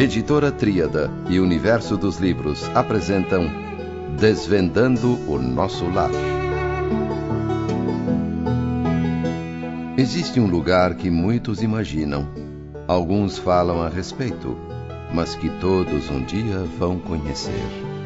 Editora Tríada e Universo dos Livros apresentam Desvendando o Nosso Lar. Existe um lugar que muitos imaginam, alguns falam a respeito, mas que todos um dia vão conhecer.